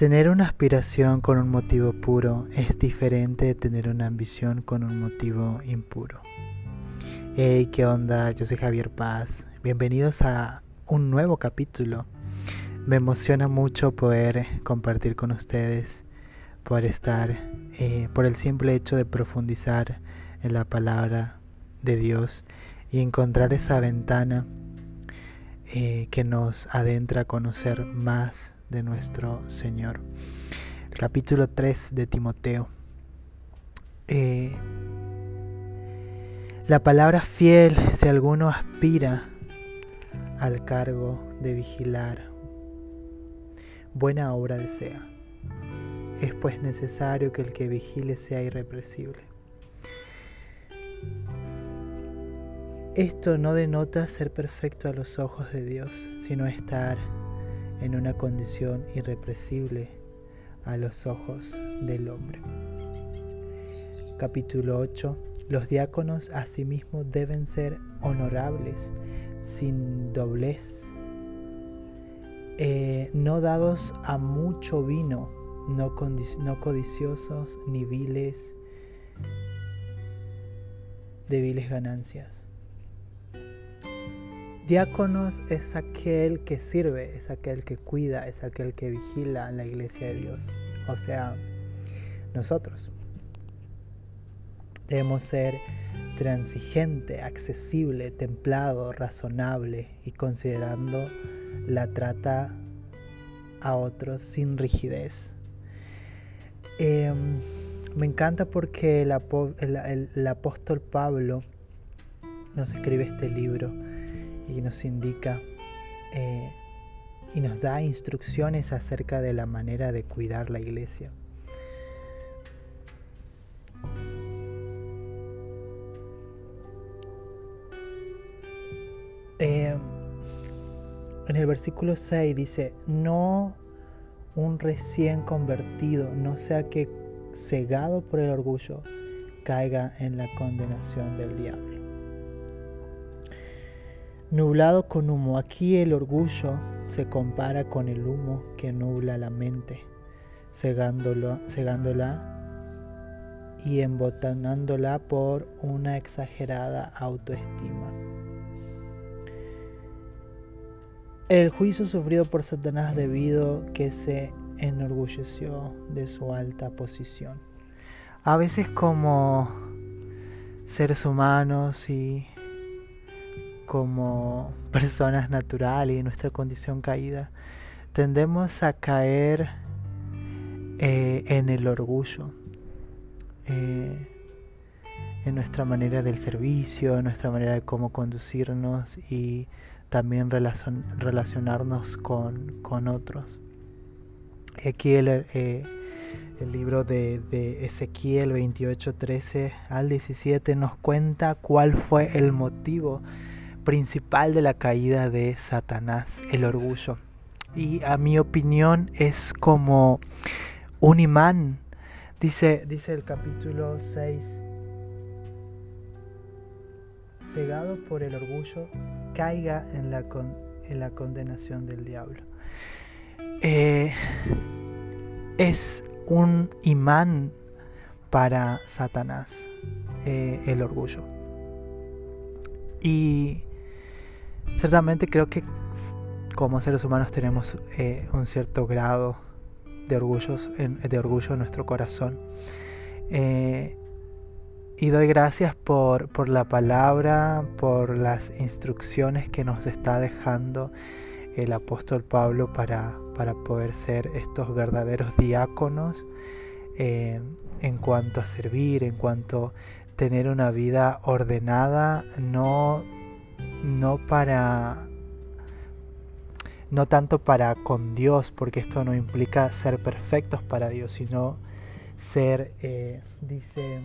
Tener una aspiración con un motivo puro es diferente de tener una ambición con un motivo impuro. Hey, ¿qué onda? Yo soy Javier Paz. Bienvenidos a un nuevo capítulo. Me emociona mucho poder compartir con ustedes, poder estar, eh, por el simple hecho de profundizar en la palabra de Dios y encontrar esa ventana eh, que nos adentra a conocer más de nuestro Señor. capítulo 3 de Timoteo. Eh, la palabra fiel, si alguno aspira al cargo de vigilar, buena obra desea. Es pues necesario que el que vigile sea irrepresible. Esto no denota ser perfecto a los ojos de Dios, sino estar en una condición irrepresible a los ojos del hombre. Capítulo 8. Los diáconos asimismo deben ser honorables, sin doblez, eh, no dados a mucho vino, no, no codiciosos ni viles de viles ganancias Diáconos es aquel que sirve, es aquel que cuida, es aquel que vigila la iglesia de Dios. O sea, nosotros. Debemos ser transigente, accesible, templado, razonable y considerando la trata a otros sin rigidez. Em, me encanta porque el apóstol Pablo nos escribe este libro y nos indica eh, y nos da instrucciones acerca de la manera de cuidar la iglesia. Eh, en el versículo 6 dice, no un recién convertido, no sea que cegado por el orgullo, caiga en la condenación del diablo nublado con humo. Aquí el orgullo se compara con el humo que nubla la mente, cegándola y embotanándola por una exagerada autoestima. El juicio sufrido por Satanás debido que se enorgulleció de su alta posición. A veces como seres humanos y como personas naturales y nuestra condición caída, tendemos a caer eh, en el orgullo, eh, en nuestra manera del servicio, en nuestra manera de cómo conducirnos y también relacionarnos con, otros. Aquí el, eh, el libro de Ezequiel 28, 13 al 17 nos cuenta cuál fue el motivo principal de la caída de Satanás, el orgullo. Y a mi opinión es como un imán. Dice, dice el capítulo 6, cegado por el orgullo, caiga en la, en la condenación del diablo. Eh, es un imán para Satanás, eh, el orgullo. Y Ciertamente creo que como seres humanos tenemos eh, un cierto grado de, orgullos de orgullo en nuestro corazón. Eh, y doy gracias por, por, la palabra, por las instrucciones que nos está dejando el apóstol Pablo para, para poder ser estos verdaderos diáconos eh, en cuanto a servir, en cuanto a tener una vida ordenada, no no para no tanto para con Dios, porque esto no implica ser perfectos para Dios, sino ser, eh, dice,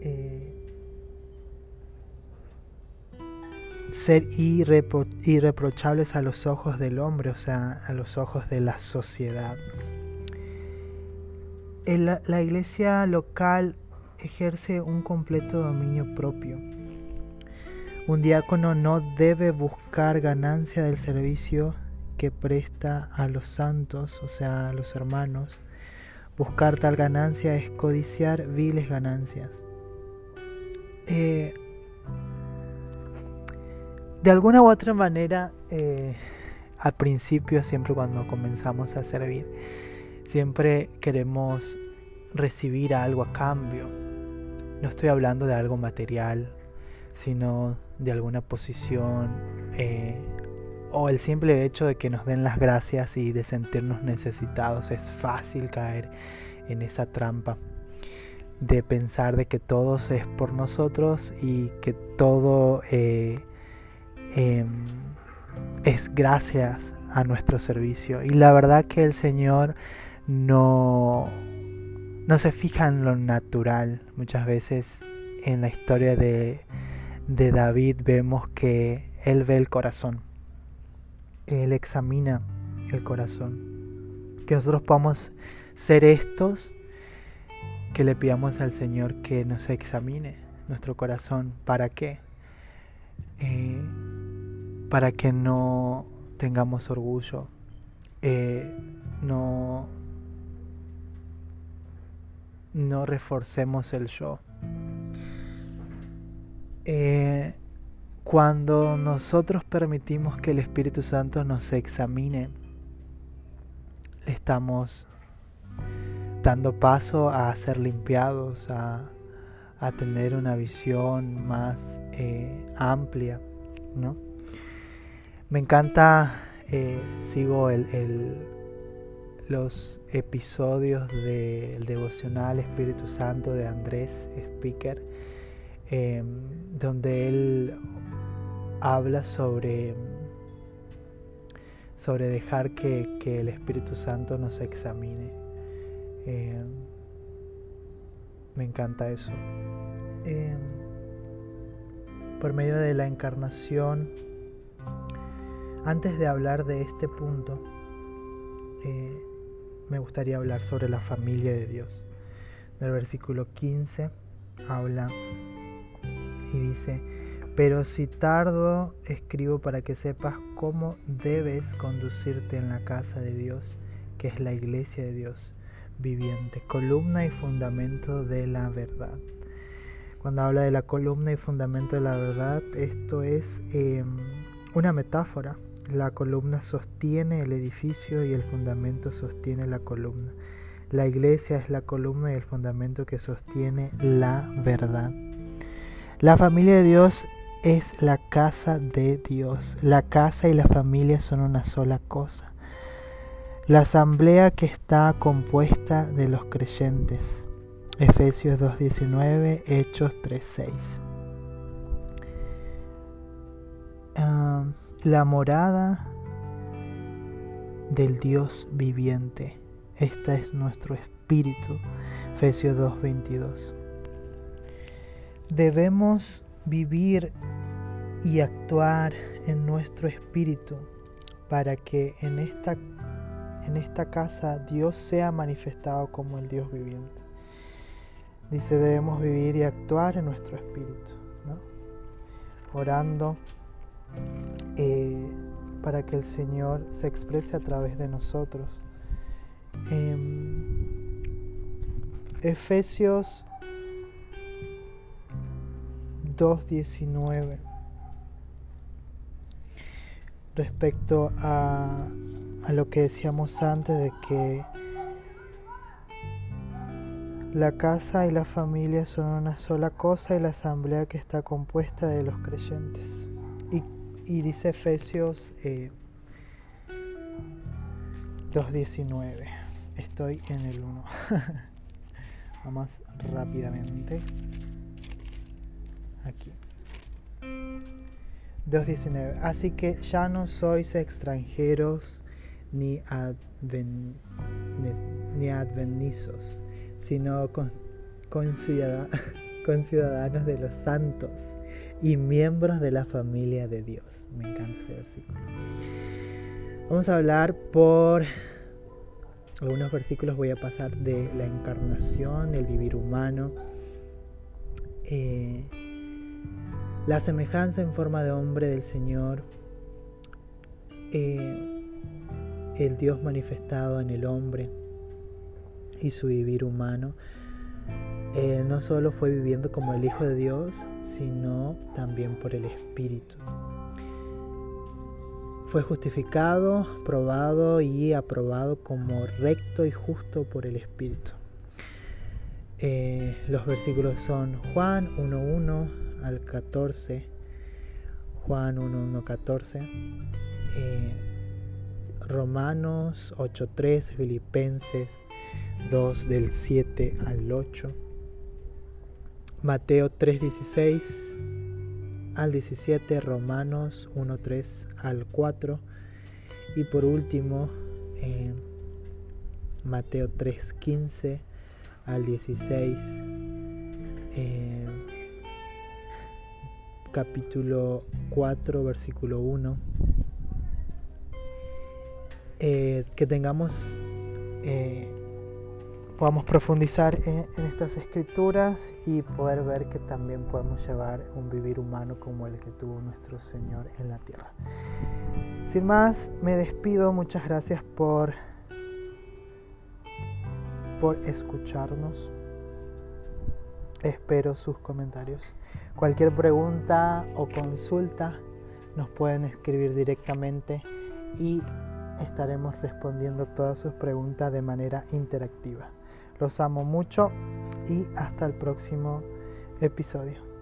eh, ser irreprochables a los ojos del hombre, o sea, a los ojos de la sociedad. la iglesia local ejerce un completo dominio propio un diácono no debe buscar ganancia del servicio que presta a los santos, o sea, a los hermanos. Buscar tal ganancia es codiciar viles ganancias. Eh, de alguna u otra manera, eh, al principio, siempre cuando comenzamos a servir, siempre queremos recibir algo a cambio. No estoy hablando de algo material, sino de alguna posición eh, o el simple hecho de que nos den las gracias y de sentirnos necesitados. Es fácil caer en esa trampa de pensar de que todo es por nosotros y que todo eh, em, es gracias a nuestro servicio. Y la verdad que el Señor no, no se fija en lo natural. Muchas veces en la historia de, de David vemos que Él ve el corazón. Él examina el corazón. Que nosotros podamos ser estos que le pidamos al Señor que nos examine nuestro corazón. ¿Para qué? Eh, para que no tengamos orgullo, eh, no, no reforcemos el yo. Eh, cuando nosotros permitimos que el Espíritu Santo nos examine, le estamos dando paso a ser limpiados, a, tener una visión más eh, amplia, ¿no? Me encanta, eh, sigo el, los episodios del devocional Espíritu Santo de Andrés Speaker, em, donde él habla sobre, sobre dejar que, el Espíritu Santo nos examine. Eh, me encanta eso. Eh, por medio de la encarnación, antes de hablar de este punto, eh, me gustaría hablar sobre la familia de Dios. En el versículo 15 habla y dice, pero si tardo, escribo para que sepas cómo debes conducirte en la casa de Dios, que es la iglesia de Dios viviente, columna y fundamento de la verdad. Cuando habla de la columna y fundamento de la verdad, esto es em, una metáfora. La columna sostiene el edificio y el fundamento sostiene la columna. La iglesia es la columna y el fundamento que sostiene la verdad. La familia de Dios es la casa de Dios. La casa y la familia son una sola cosa la asamblea que está compuesta de los creyentes. Efesios 2.19, Hechos 3.6. Ah, la morada del Dios viviente. Esta es nuestro espíritu. Efesios 2.22. Debemos vivir y actuar en nuestro espíritu para que en esta en esta casa Dios sea manifestado como el Dios viviente. Dice, debemos vivir y actuar en nuestro espíritu, orando eh, para que el Señor se exprese a través de nosotros. Em, Efesios 2.19 respecto a a lo que decíamos antes de que la casa y la familia son una sola cosa y la asamblea que está compuesta de los creyentes. Y, dice Efesios 2.19. Eh, Estoy en el 1. Vamos rápidamente. Aquí. 2.19. Así que ya no sois extranjeros ni, adven, ni advenizos, sino con, ciudadanos de los santos y miembros de la familia de Dios. Me encanta ese versículo. Vamos a hablar por algunos versículos, voy a pasar de la encarnación, el vivir humano, eh, la semejanza en forma de hombre del Señor. Eh, el Dios manifestado en el hombre y su vivir humano, eh, no solo fue viviendo como el Hijo de Dios, sino también por el Espíritu. Fue justificado, probado y aprobado como recto y justo por el Espíritu. Eh, los versículos son Juan 1.1 al 14, Juan 1.1 14, eh, Romanos 8.3, Filipenses 2 del 7 al 8, Mateo 3.16 al 17, Romanos 1.3 al 4 y por último eh, Mateo 3.15 al 16, eh, capítulo 4, versículo 1. Eh, que tengamos, eh, podamos profundizar en, en, estas escrituras y poder ver que también podemos llevar un vivir humano como el que tuvo nuestro Señor en la tierra. Sin más, me despido. Muchas gracias por por escucharnos. Espero sus comentarios. Cualquier pregunta o consulta nos pueden escribir directamente y estaremos respondiendo todas sus preguntas de manera interactiva. Los amo mucho y hasta el próximo episodio.